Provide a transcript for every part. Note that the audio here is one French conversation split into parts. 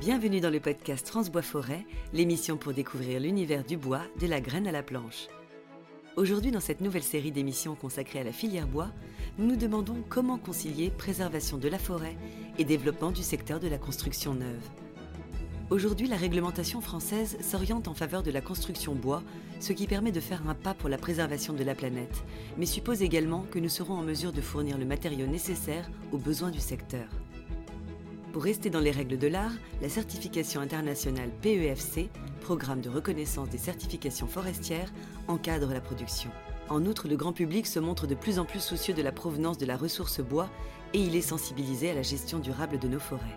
Bienvenue dans le podcast France Bois Forêt, l'émission pour découvrir l'univers du bois, de la graine à la planche. Aujourd'hui, dans cette nouvelle série d'émissions consacrée à la filière bois, nous nous demandons comment concilier préservation de la forêt et développement du secteur de la construction neuve. Aujourd'hui, la réglementation française s'oriente en faveur de la construction bois, ce qui permet de faire un pas pour la préservation de la planète, mais suppose également que nous serons en mesure de fournir le matériau nécessaire aux besoins du secteur. Pour rester dans les règles de l'art, la certification internationale PEFC, Programme de reconnaissance des certifications forestières, encadre la production. En outre, le grand public se montre de plus en plus soucieux de la provenance de la ressource bois et il est sensibilisé à la gestion durable de nos forêts.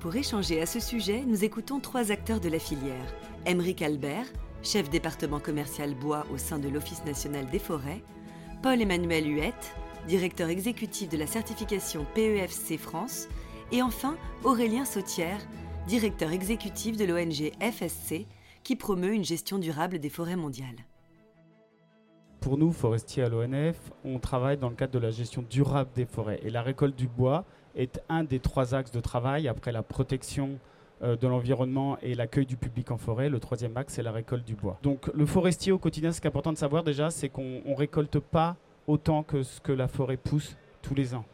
Pour échanger à ce sujet, nous écoutons trois acteurs de la filière. Emeric Albert, chef département commercial bois au sein de l'Office national des forêts, Paul-Emmanuel Huette, directeur exécutif de la certification PEFC France, et enfin Aurélien Sautière, directeur exécutif de l'ONG FSC, qui promeut une gestion durable des forêts mondiales. Pour nous, forestiers à l'ONF, on travaille dans le cadre de la gestion durable des forêts. Et la récolte du bois est un des trois axes de travail après la protection euh, de l'environnement et l'accueil du public en forêt. Le troisième axe, c'est la récolte du bois. Donc le forestier au quotidien, ce qui est important de savoir déjà, c'est qu'on ne récolte pas autant que ce que la forêt pousse tous les ans.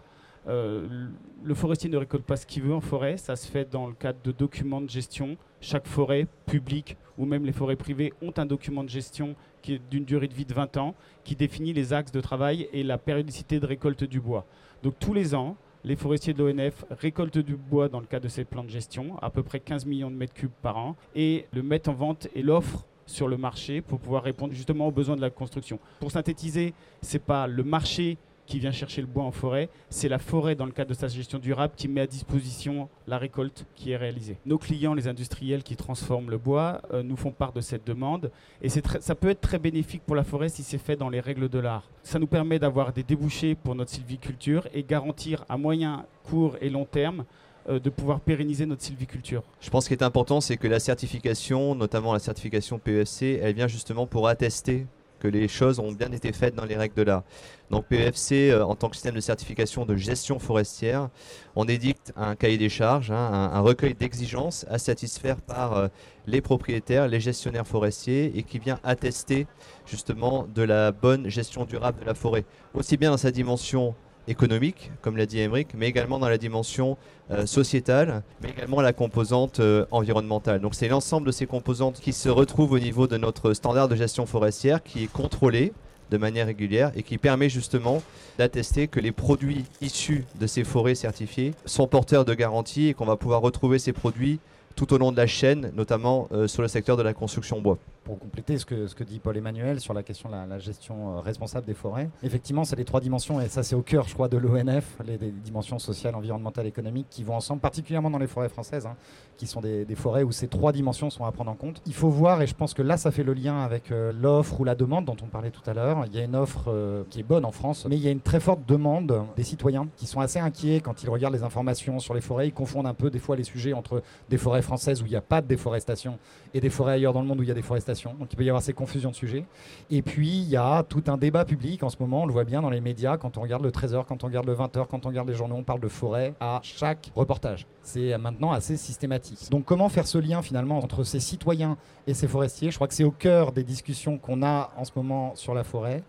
Euh, le forestier ne récolte pas ce qu'il veut en forêt, ça se fait dans le cadre de documents de gestion. Chaque forêt publique ou même les forêts privées ont un document de gestion qui est d'une durée de vie de 20 ans, qui définit les axes de travail et la périodicité de récolte du bois. Donc tous les ans, les forestiers de l'ONF récoltent du bois dans le cadre de ces plans de gestion, à peu près 15 millions de mètres cubes par an, et le mettent en vente et l'offrent sur le marché pour pouvoir répondre justement aux besoins de la construction. Pour synthétiser, c'est pas le marché qui vient chercher le bois en forêt, c'est la forêt dans le cadre de sa gestion durable qui met à disposition la récolte qui est réalisée. Nos clients, les industriels qui transforment le bois, euh, nous font part de cette demande et ça peut être très bénéfique pour la forêt si c'est fait dans les règles de l'art. Ça nous permet d'avoir des débouchés pour notre sylviculture et garantir à moyen, court et long terme euh, de pouvoir pérenniser notre sylviculture. Je pense qu'il est important, c'est que la certification, notamment la certification PESC, elle vient justement pour attester que les choses ont bien été faites dans les règles de l'art. Donc PEFC, euh, en tant que système de certification de gestion forestière, on édicte un cahier des charges, hein, un, recueil d'exigences à satisfaire par euh, les propriétaires, les gestionnaires forestiers, et qui vient attester justement de la bonne gestion durable de la forêt, aussi bien dans sa dimension économique, comme l'a dit Emmerich, mais également dans la dimension euh, sociétale, mais également la composante euh, environnementale. Donc c'est l'ensemble de ces composantes qui se retrouvent au niveau de notre standard de gestion forestière qui est contrôlé de manière régulière et qui permet justement d'attester que les produits issus de ces forêts certifiées sont porteurs de garanties et qu'on va pouvoir retrouver ces produits tout au long de la chaîne, notamment euh, sur le secteur de la construction bois pour compléter ce que, ce que dit Paul-Emmanuel sur la question de la, gestion euh, responsable des forêts, effectivement, c'est les trois dimensions, et ça c'est au cœur, je crois, de l'ONF, les, dimensions sociales, environnementales, économiques, qui vont ensemble, particulièrement dans les forêts françaises, hein, qui sont des, forêts où ces trois dimensions sont à prendre en compte. Il faut voir, et je pense que là, ça fait le lien avec euh, l'offre ou la demande dont on parlait tout à l'heure. Il y a une offre qui est bonne en France, mais il y a une très forte demande des citoyens qui sont assez inquiets quand ils regardent les informations sur les forêts. Ils confondent un peu des fois les sujets entre des forêts françaises où il n'y a pas de déforestation et des forêts ailleurs dans le monde où il y a déforestation donc il peut y avoir ces confusions de sujets. Et puis il y a tout un débat public en ce moment, on le voit bien dans les médias, quand on regarde le 13h, quand on regarde le 20h, quand on regarde les journaux, on parle de forêt à chaque reportage. C'est maintenant assez systématique. Donc comment faire ce lien finalement entre ces citoyens et ces forestiers? Je crois que c'est au cœur des discussions qu'on a en ce moment sur la forêt.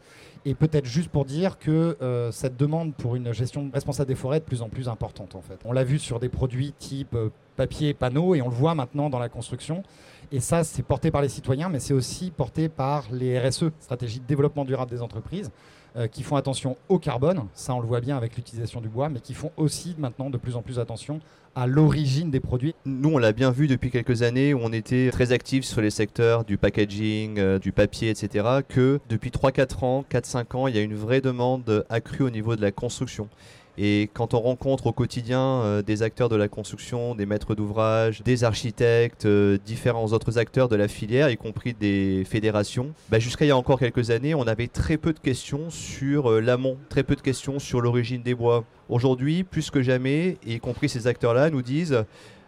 Et peut-être juste pour dire que euh, cette demande pour une gestion responsable des forêts est de plus en plus importante en fait. On l'a vu sur des produits type euh, papier, panneau, et on le voit maintenant dans la construction. Et ça, c'est porté par les citoyens, mais c'est aussi porté par les RSE, stratégies de développement durable des entreprises, euh, qui font attention au carbone, ça on le voit bien avec l'utilisation du bois, mais qui font aussi maintenant de plus en plus attention à l'origine des produits. Nous, on l'a bien vu depuis quelques années où on était très actifs sur les secteurs du packaging, euh, du papier, etc., que depuis 3-4 ans, 4-5 ans, il y a une vraie demande accrue au niveau de la construction. Et quand on rencontre au quotidien euh, des acteurs de la construction, des maîtres d'ouvrage, des architectes, euh, différents autres acteurs de la filière, y compris des fédérations, bah, jusqu'à il y a encore quelques années, on avait très peu de questions sur euh, l'amont, très peu de questions sur l'origine des bois. Aujourd'hui, plus que jamais, y compris ces acteurs-là nous disent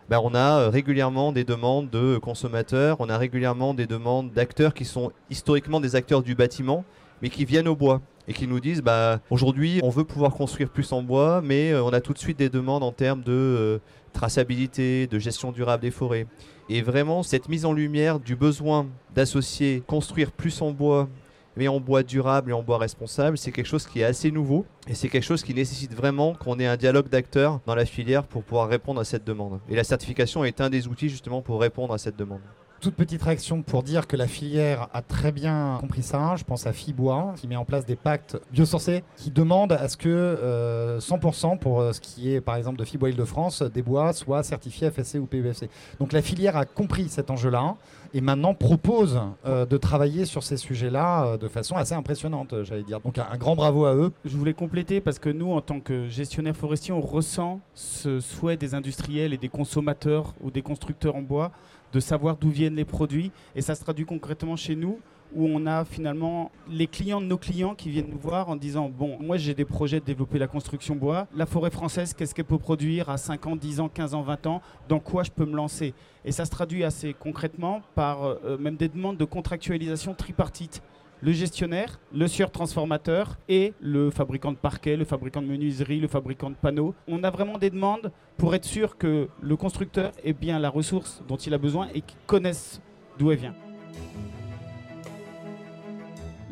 bah, on a régulièrement des demandes de consommateurs, on a régulièrement des demandes d'acteurs qui sont historiquement des acteurs du bâtiment, mais qui viennent au bois et qui nous disent bah, aujourd'hui on veut pouvoir construire plus en bois, mais euh, on a tout de suite des demandes en termes de euh, traçabilité, de gestion durable des forêts. Et vraiment, cette mise en lumière du besoin d'associer construire plus en bois mais en bois durable et en bois responsable, c'est quelque chose qui est assez nouveau et c'est quelque chose qui nécessite vraiment qu'on ait un dialogue d'acteurs dans la filière pour pouvoir répondre à cette demande. Et la certification est un des outils justement pour répondre à cette demande toute petite réaction pour dire que la filière a très bien compris ça. Je pense à Fibois, qui met en place des pactes biosourcés, qui demandent à ce que 100% euh, pour euh, ce qui est par exemple de Fibois Île-de-France, des bois soient certifiés FSC ou PUFC. Donc la filière a compris cet enjeu-là et maintenant propose euh, de travailler sur ces sujets-là de façon assez impressionnante, j'allais dire. Donc un grand bravo à eux. Je voulais compléter parce que nous, en tant que gestionnaire forestier, on ressent ce souhait des industriels et des consommateurs ou des constructeurs en bois de savoir d'où viennent les produits. Et ça se traduit concrètement chez nous où on a finalement les clients de nos clients qui viennent nous voir en disant bon moi j'ai des projets de développer la construction bois. La forêt française qu'est-ce qu'elle peut produire à 5 ans 10 ans 15 ans 20 ans? Dans quoi je peux me lancer? Et ça se traduit assez concrètement par euh, même des demandes de contractualisation tripartite le gestionnaire, le sieur transformateur et le fabricant de parquet, le fabricant de menuiserie, le fabricant de panneaux. On a vraiment des demandes pour être sûr que le constructeur ait bien la ressource dont il a besoin et qu'il connaisse d'où elle vient.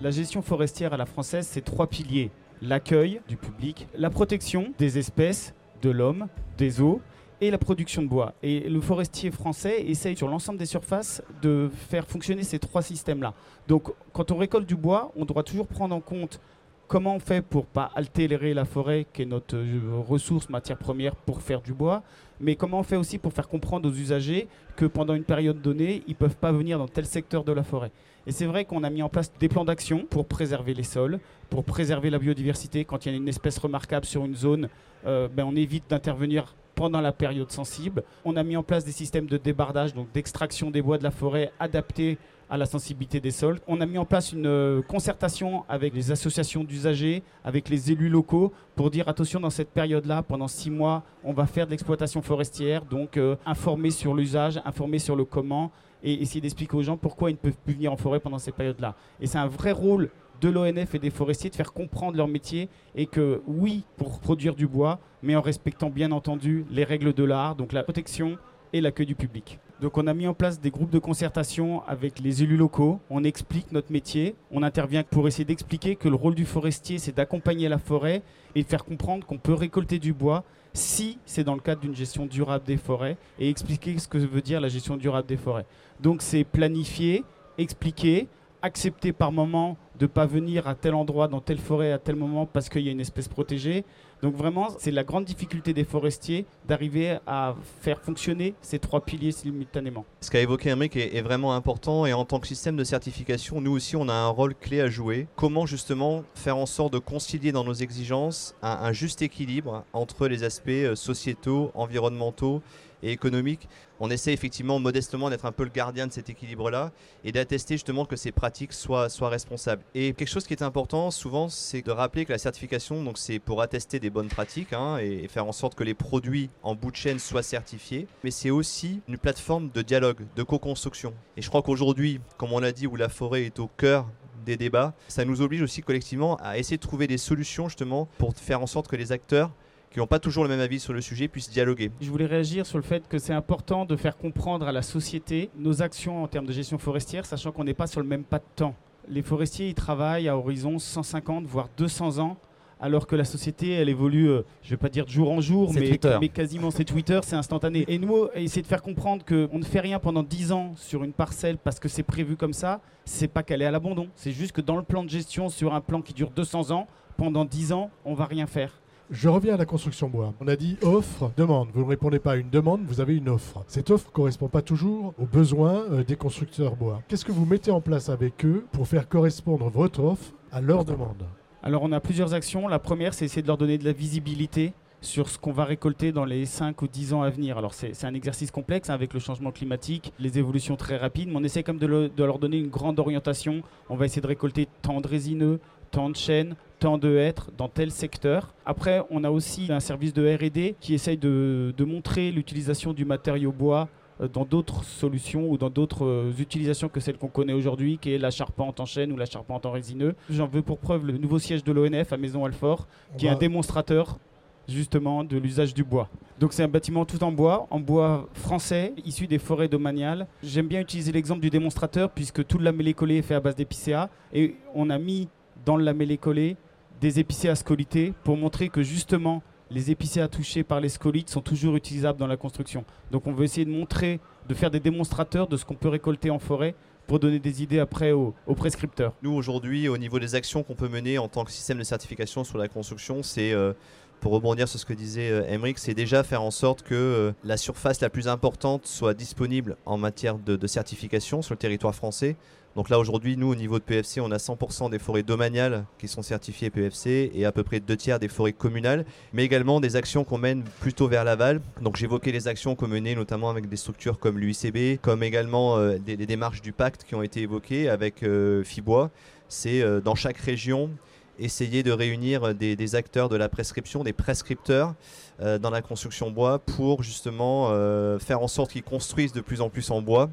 La gestion forestière à la française, c'est trois piliers. L'accueil du public, la protection des espèces, de l'homme, des eaux et la production de bois. Et le forestier français essaye sur l'ensemble des surfaces de faire fonctionner ces trois systèmes-là. Donc quand on récolte du bois, on doit toujours prendre en compte comment on fait pour pas altérer la forêt, qui est notre euh, ressource matière première pour faire du bois, mais comment on fait aussi pour faire comprendre aux usagers que pendant une période donnée, ils ne peuvent pas venir dans tel secteur de la forêt. Et c'est vrai qu'on a mis en place des plans d'action pour préserver les sols, pour préserver la biodiversité. Quand il y a une espèce remarquable sur une zone, euh, ben on évite d'intervenir pendant la période sensible. On a mis en place des systèmes de débardage, donc d'extraction des bois de la forêt adaptés à la sensibilité des sols. On a mis en place une euh, concertation avec les associations d'usagers, avec les élus locaux, pour dire attention, dans cette période-là, pendant six mois, on va faire de l'exploitation forestière, donc euh, informer sur l'usage, informer sur le comment, et essayer d'expliquer aux gens pourquoi ils ne peuvent plus venir en forêt pendant cette période-là. Et c'est un vrai rôle de l'ONF et des forestiers de faire comprendre leur métier et que oui, pour produire du bois, mais en respectant bien entendu les règles de l'art, donc la protection et l'accueil du public. Donc on a mis en place des groupes de concertation avec les élus locaux, on explique notre métier, on intervient pour essayer d'expliquer que le rôle du forestier c'est d'accompagner la forêt et de faire comprendre qu'on peut récolter du bois si c'est dans le cadre d'une gestion durable des forêts et expliquer ce que veut dire la gestion durable des forêts. Donc c'est planifier, expliquer, accepter par moment de pas venir à tel endroit, dans telle forêt, à tel moment parce qu'il y a une espèce protégée. Donc vraiment, c'est la grande difficulté des forestiers d'arriver à faire fonctionner ces trois piliers simultanément. Ce qu'a évoqué Emmerich est, vraiment important et en tant que système de certification, nous aussi, on a un rôle clé à jouer. Comment justement faire en sorte de concilier dans nos exigences un juste équilibre entre les aspects euh, sociétaux, environnementaux et économique. On essaie effectivement modestement d'être un peu le gardien de cet équilibre-là et d'attester justement que ces pratiques soient responsables. Et quelque chose qui est important souvent, c'est de rappeler que la certification, donc c'est pour attester des bonnes pratiques hein, et, faire en sorte que les produits en bout de chaîne soient certifiés, mais c'est aussi une plateforme de dialogue, de co-construction. Et je crois qu'aujourd'hui, comme on l'a dit, où la forêt est au cœur des débats, ça nous oblige aussi collectivement à essayer de trouver des solutions justement pour faire en sorte que les acteurs qui n'ont pas toujours le même avis sur le sujet puissent dialoguer. Je voulais réagir sur le fait que c'est important de faire comprendre à la société nos actions en termes de gestion forestière, sachant qu'on n'est pas sur le même pas de temps. Les forestiers, ils travaillent à horizon 150, voire 200 ans alors que la société, elle évolue, euh, je ne vais pas dire de jour en jour, mais, mais, quasiment c'est Twitter, c'est instantané. Et nous, essayer de faire comprendre qu'on ne fait rien pendant 10 ans sur une parcelle parce que c'est prévu comme ça, c'est pas qu'elle est à l'abandon. C'est juste que dans le plan de gestion, sur un plan qui dure 200 ans, pendant 10 ans, on va rien faire. Je reviens à la construction bois. On a dit offre, demande. Vous ne répondez pas à une demande, vous avez une offre. Cette offre ne correspond pas toujours aux besoins euh, des constructeurs bois. Qu'est-ce que vous mettez en place avec eux pour faire correspondre votre offre à leur demande? Alors on a plusieurs actions. La première, c'est essayer de leur donner de la visibilité sur ce qu'on va récolter dans les 5 ou 10 ans à venir. Alors c'est un exercice complexe hein, avec le changement climatique, les évolutions très rapides, mais on essaie comme de, de, leur donner une grande orientation. On va essayer de récolter tant de résineux, tant de chênes, de être dans tel secteur. Après, on a aussi un service de RD qui essaye de, montrer l'utilisation du matériau bois euh, dans d'autres solutions ou dans d'autres euh, utilisations que celles qu'on connaît aujourd'hui, qui est la charpente en chaîne ou la charpente en résineux. J'en veux pour preuve le nouveau siège de l'ONF à Maison Alfort, qui est un démonstrateur justement de l'usage du bois. Donc c'est un bâtiment tout en bois, en bois français, issu des forêts domaniales. J'aime bien utiliser l'exemple du démonstrateur puisque tout le lamellé collé est fait à base d'épicéa et on a mis dans le lamellé collé des épicéas scolités pour montrer que justement les épicéas touchés par les scolites sont toujours utilisables dans la construction. Donc on veut essayer de montrer, de faire des démonstrateurs de ce qu'on peut récolter en forêt pour donner des idées après aux, prescripteurs. Nous aujourd'hui, au niveau des actions qu'on peut mener en tant que système de certification sur la construction, c'est euh, pour rebondir sur ce que disait euh, c'est déjà faire en sorte que euh, la surface la plus importante soit disponible en matière de certification sur le territoire français. Donc là aujourd'hui, nous au niveau de PFC, on a 100% des forêts domaniales qui sont certifiées PFC et à peu près deux tiers des forêts communales, mais également des actions qu'on mène plutôt vers l'aval. Donc j'évoquais les actions qu'on menait notamment avec des structures comme l'UICB, comme également euh, des, démarches du pacte qui ont été évoquées avec euh, Fibois. C'est euh, dans chaque région essayer de réunir des, acteurs de la prescription, des prescripteurs dans la construction bois pour justement faire en sorte qu'ils construisent de plus en plus en bois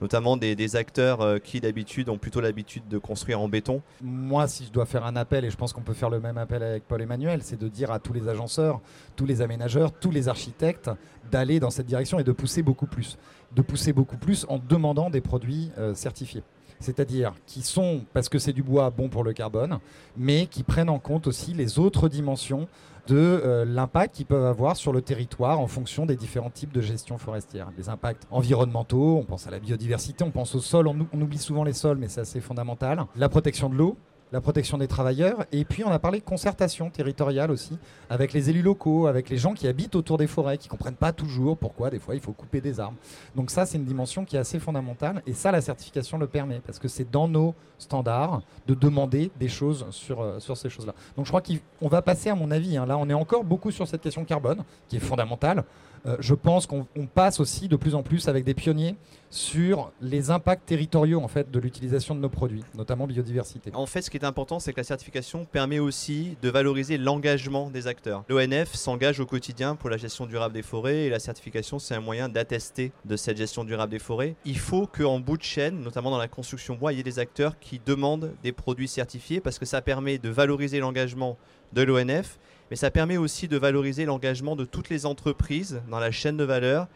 notamment des, acteurs euh, qui d'habitude ont plutôt l'habitude de construire en béton. Moi, si je dois faire un appel, et je pense qu'on peut faire le même appel avec Paul Emmanuel, c'est de dire à tous les agenceurs, tous les aménageurs, tous les architectes d'aller dans cette direction et de pousser beaucoup plus. De pousser beaucoup plus en demandant des produits euh, certifiés c'est-à-dire qui sont, parce que c'est du bois bon pour le carbone, mais qui prennent en compte aussi les autres dimensions de euh, l'impact qu'ils peuvent avoir sur le territoire en fonction des différents types de gestion forestière. Les impacts environnementaux, on pense à la biodiversité, on pense au sol, on oublie souvent les sols, mais c'est assez fondamental. La protection de l'eau, la protection des travailleurs. Et puis on a parlé de concertation territoriale aussi, avec les élus locaux, avec les gens qui habitent autour des forêts, qui comprennent pas toujours pourquoi des fois il faut couper des arbres. Donc ça c'est une dimension qui est assez fondamentale et ça la certification le permet parce que c'est dans nos standards de demander des choses sur, euh, sur ces choses-là. Donc je crois qu'on va passer à mon avis, hein. là on est encore beaucoup sur cette question carbone qui est fondamentale. Euh, je pense qu'on passe aussi de plus en plus avec des pionniers sur les impacts territoriaux en fait de l'utilisation de nos produits, notamment biodiversité. En fait, ce qui est important, c'est que la certification permet aussi de valoriser l'engagement des acteurs. L'ONF s'engage au quotidien pour la gestion durable des forêts et la certification, c'est un moyen d'attester de cette gestion durable des forêts. Il faut qu'en bout de chaîne, notamment dans la construction bois, il y ait des acteurs qui demandent des produits certifiés parce que ça permet de valoriser l'engagement de l'ONF mais ça permet aussi de valoriser l'engagement de toutes les entreprises dans la chaîne de valeur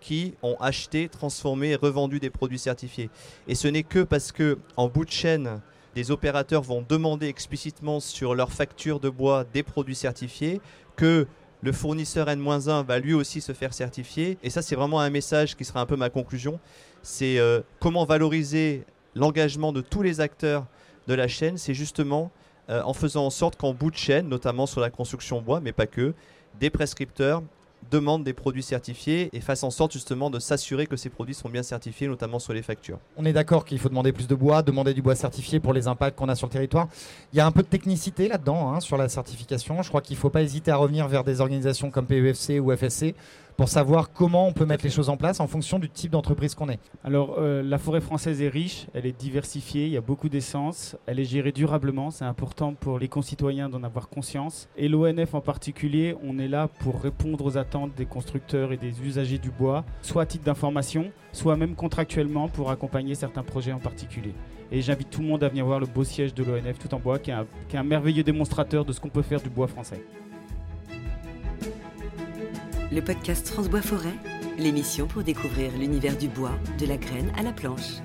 qui ont acheté, transformé et revendu des produits certifiés. Et ce n'est que parce que en bout de chaîne, des opérateurs vont demander explicitement sur leur facture de bois des produits certifiés que le fournisseur N-1 va lui aussi se faire certifier. Et ça, c'est vraiment un message qui sera un peu ma conclusion. C'est euh, comment valoriser l'engagement de tous les acteurs de la chaîne. C'est justement euh, en faisant en sorte qu'en bout de chaîne, notamment sur la construction bois, mais pas que, des prescripteurs demandent des produits certifiés et fassent en sorte justement de s'assurer que ces produits sont bien certifiés, notamment sur les factures. On est d'accord qu'il faut demander plus de bois, demander du bois certifié pour les impacts qu'on a sur le territoire. Il y a un peu de technicité là-dedans, hein, sur la certification. Je crois qu'il ne faut pas hésiter à revenir vers des organisations comme PEFC ou FSC pour savoir comment on peut mettre les choses en place en fonction du type d'entreprise qu'on est. Alors, euh, la forêt française est riche, elle est diversifiée, il y a beaucoup d'essence, elle est gérée durablement, c'est important pour les concitoyens d'en avoir conscience. Et l'ONF en particulier, on est là pour répondre aux attentes des constructeurs et des usagers du bois, soit à titre d'information, soit même contractuellement pour accompagner certains projets en particulier. Et j'invite tout le monde à venir voir le beau siège de l'ONF tout en bois, qui est un merveilleux démonstrateur de ce qu'on peut faire du bois français le podcast France Bois Forêt, l'émission pour découvrir l'univers du bois, de la graine à la planche.